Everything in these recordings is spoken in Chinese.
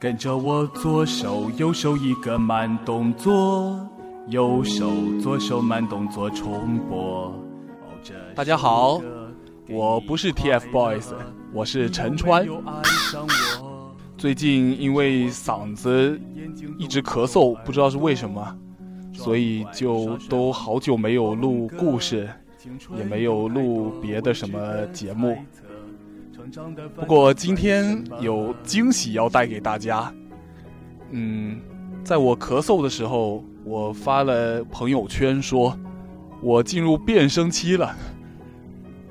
跟着我左手右手一个慢动作，右手左手慢动作重播。大家好，我不是 TFBOYS，我是陈川。最近因为嗓子一直咳嗽，不知道是为什么，所以就都好久没有录故事，也没有录别的什么节目。不过今天有惊喜要带给大家。嗯，在我咳嗽的时候，我发了朋友圈说，我进入变声期了。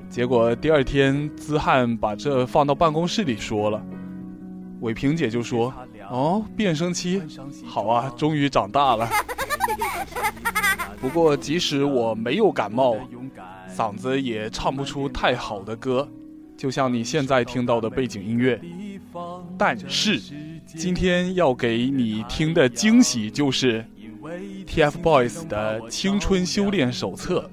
结果第二天，资汉把这放到办公室里说了，伟平姐就说：“哦，变声期，好啊，终于长大了。”不过即使我没有感冒，嗓子也唱不出太好的歌。就像你现在听到的背景音乐，但是今天要给你听的惊喜就是 TFBOYS 的青春修炼手册，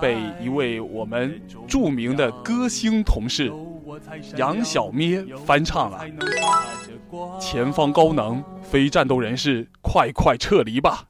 被一位我们著名的歌星同事杨小咩翻唱了。前方高能，非战斗人士，快快撤离吧！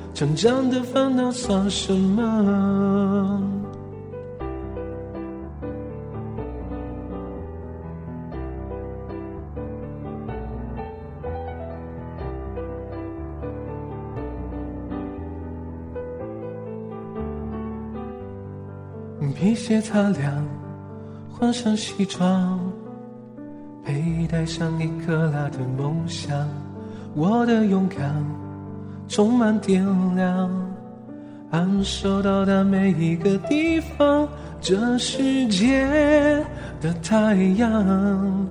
成长的烦恼算什么？皮鞋擦亮，换上西装，佩戴上一克拉的梦想，我的勇敢。充满电量，安守到达每一个地方。这世界的太阳，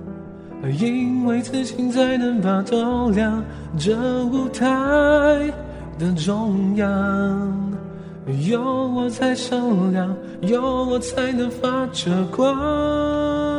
因为自信才能把照亮。这舞台的中央，有我才闪亮，有我才能发着光。